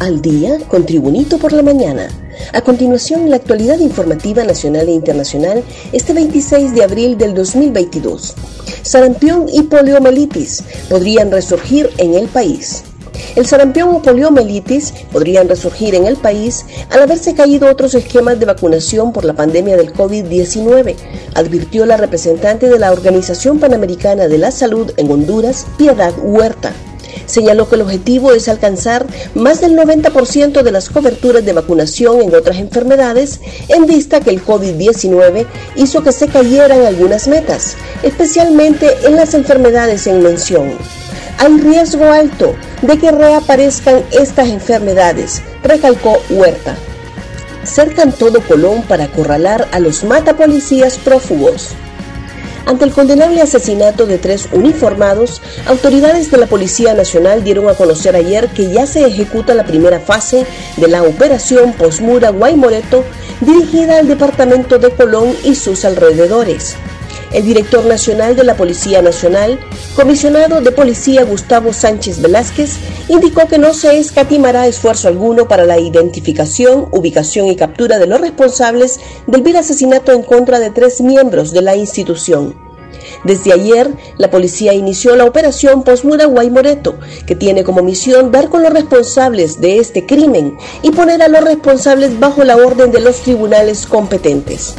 al día con Tribunito por la mañana. A continuación, la actualidad informativa nacional e internacional este 26 de abril del 2022. Sarampión y poliomielitis podrían resurgir en el país. El sarampión o poliomielitis podrían resurgir en el país al haberse caído otros esquemas de vacunación por la pandemia del COVID-19, advirtió la representante de la Organización Panamericana de la Salud en Honduras, Piedad Huerta señaló que el objetivo es alcanzar más del 90% de las coberturas de vacunación en otras enfermedades, en vista que el COVID-19 hizo que se cayeran algunas metas, especialmente en las enfermedades en mención. Hay riesgo alto de que reaparezcan estas enfermedades, recalcó Huerta. Cercan todo Colón para acorralar a los matapolicías prófugos. Ante el condenable asesinato de tres uniformados, autoridades de la Policía Nacional dieron a conocer ayer que ya se ejecuta la primera fase de la operación Posmura Guaymoreto dirigida al departamento de Colón y sus alrededores. El director nacional de la Policía Nacional, comisionado de Policía Gustavo Sánchez Velázquez, indicó que no se escatimará esfuerzo alguno para la identificación, ubicación y captura de los responsables del vil asesinato en contra de tres miembros de la institución. Desde ayer, la policía inició la operación Posmura Guaymoreto, que tiene como misión dar con los responsables de este crimen y poner a los responsables bajo la orden de los tribunales competentes.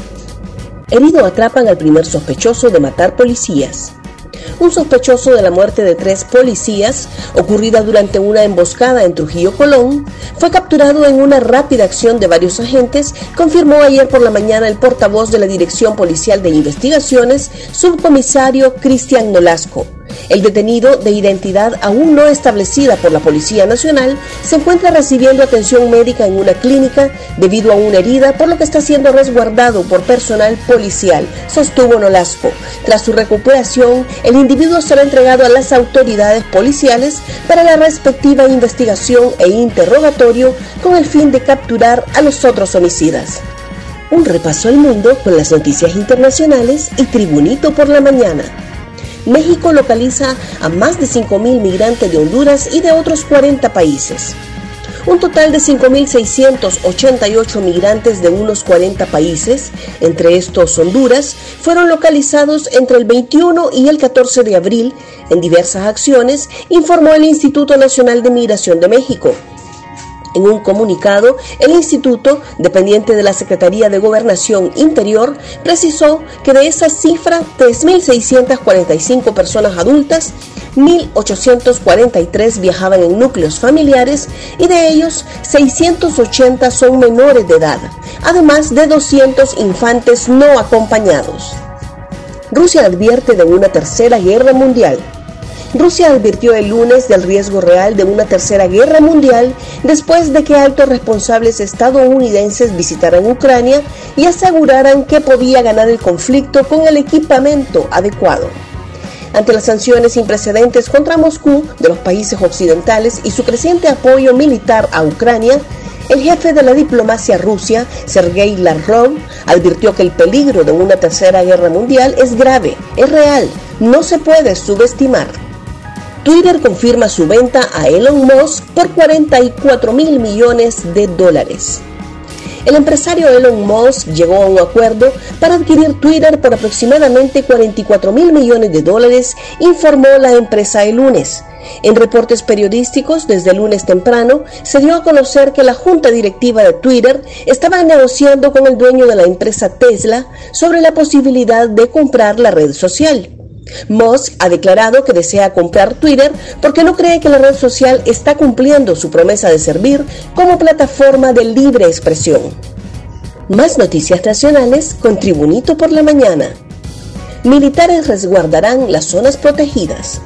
Herido atrapan al primer sospechoso de matar policías. Un sospechoso de la muerte de tres policías, ocurrida durante una emboscada en Trujillo Colón, fue capturado en una rápida acción de varios agentes, confirmó ayer por la mañana el portavoz de la Dirección Policial de Investigaciones, subcomisario Cristian Nolasco. El detenido, de identidad aún no establecida por la Policía Nacional, se encuentra recibiendo atención médica en una clínica debido a una herida, por lo que está siendo resguardado por personal policial, sostuvo Nolasco. Tras su recuperación, el individuo será entregado a las autoridades policiales para la respectiva investigación e interrogatorio con el fin de capturar a los otros homicidas. Un repaso al mundo con las noticias internacionales y Tribunito por la mañana. México localiza a más de 5.000 migrantes de Honduras y de otros 40 países. Un total de 5.688 migrantes de unos 40 países, entre estos Honduras, fueron localizados entre el 21 y el 14 de abril en diversas acciones, informó el Instituto Nacional de Migración de México. En un comunicado, el instituto, dependiente de la Secretaría de Gobernación Interior, precisó que de esa cifra, 3.645 personas adultas, 1.843 viajaban en núcleos familiares y de ellos 680 son menores de edad, además de 200 infantes no acompañados. Rusia advierte de una tercera guerra mundial. Rusia advirtió el lunes del riesgo real de una tercera guerra mundial después de que altos responsables estadounidenses visitaran Ucrania y aseguraran que podía ganar el conflicto con el equipamiento adecuado. Ante las sanciones sin precedentes contra Moscú de los países occidentales y su creciente apoyo militar a Ucrania, el jefe de la diplomacia rusia, Sergei Lavrov, advirtió que el peligro de una tercera guerra mundial es grave, es real, no se puede subestimar. Twitter confirma su venta a Elon Musk por 44 mil millones de dólares. El empresario Elon Musk llegó a un acuerdo para adquirir Twitter por aproximadamente 44 mil millones de dólares, informó la empresa el lunes. En reportes periodísticos desde el lunes temprano se dio a conocer que la junta directiva de Twitter estaba negociando con el dueño de la empresa Tesla sobre la posibilidad de comprar la red social. Musk ha declarado que desea comprar Twitter porque no cree que la red social está cumpliendo su promesa de servir como plataforma de libre expresión. Más noticias nacionales con Tribunito por la mañana. Militares resguardarán las zonas protegidas.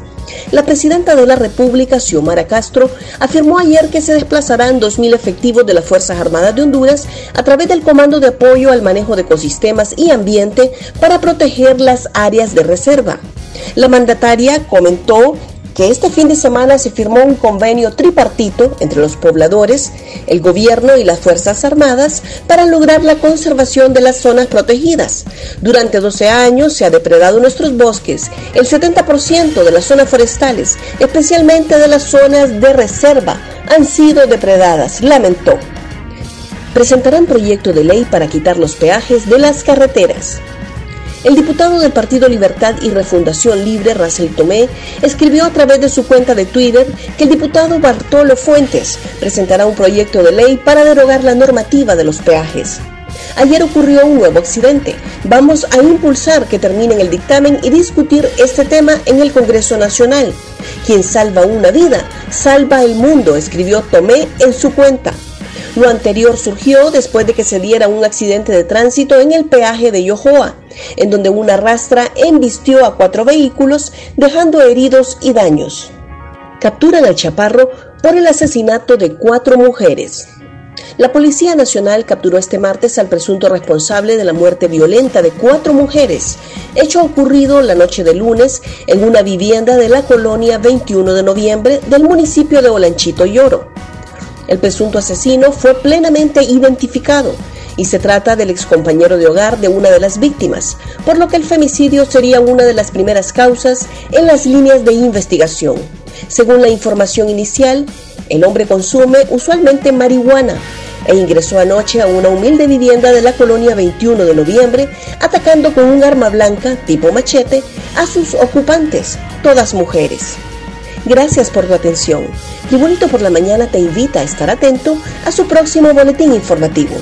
La presidenta de la República, Xiomara Castro, afirmó ayer que se desplazarán 2.000 efectivos de las Fuerzas Armadas de Honduras a través del Comando de Apoyo al Manejo de Ecosistemas y Ambiente para proteger las áreas de reserva. La mandataria comentó que este fin de semana se firmó un convenio tripartito entre los pobladores, el gobierno y las Fuerzas Armadas para lograr la conservación de las zonas protegidas. Durante 12 años se ha depredado nuestros bosques, el 70% de las zonas forestales, especialmente de las zonas de reserva, han sido depredadas, lamentó. Presentarán proyecto de ley para quitar los peajes de las carreteras. El diputado del Partido Libertad y Refundación Libre, Racel Tomé, escribió a través de su cuenta de Twitter que el diputado Bartolo Fuentes presentará un proyecto de ley para derogar la normativa de los peajes. Ayer ocurrió un nuevo accidente. Vamos a impulsar que terminen el dictamen y discutir este tema en el Congreso Nacional. Quien salva una vida, salva el mundo, escribió Tomé en su cuenta. Lo anterior surgió después de que se diera un accidente de tránsito en el peaje de Yohoa, en donde una rastra embistió a cuatro vehículos, dejando heridos y daños. Capturan al chaparro por el asesinato de cuatro mujeres. La Policía Nacional capturó este martes al presunto responsable de la muerte violenta de cuatro mujeres, hecho ocurrido la noche de lunes en una vivienda de la colonia 21 de noviembre del municipio de Olanchito Lloro. El presunto asesino fue plenamente identificado y se trata del excompañero de hogar de una de las víctimas, por lo que el femicidio sería una de las primeras causas en las líneas de investigación. Según la información inicial, el hombre consume usualmente marihuana e ingresó anoche a una humilde vivienda de la colonia 21 de noviembre, atacando con un arma blanca tipo machete a sus ocupantes, todas mujeres. Gracias por tu atención. Tribunito por la Mañana te invita a estar atento a su próximo boletín informativo.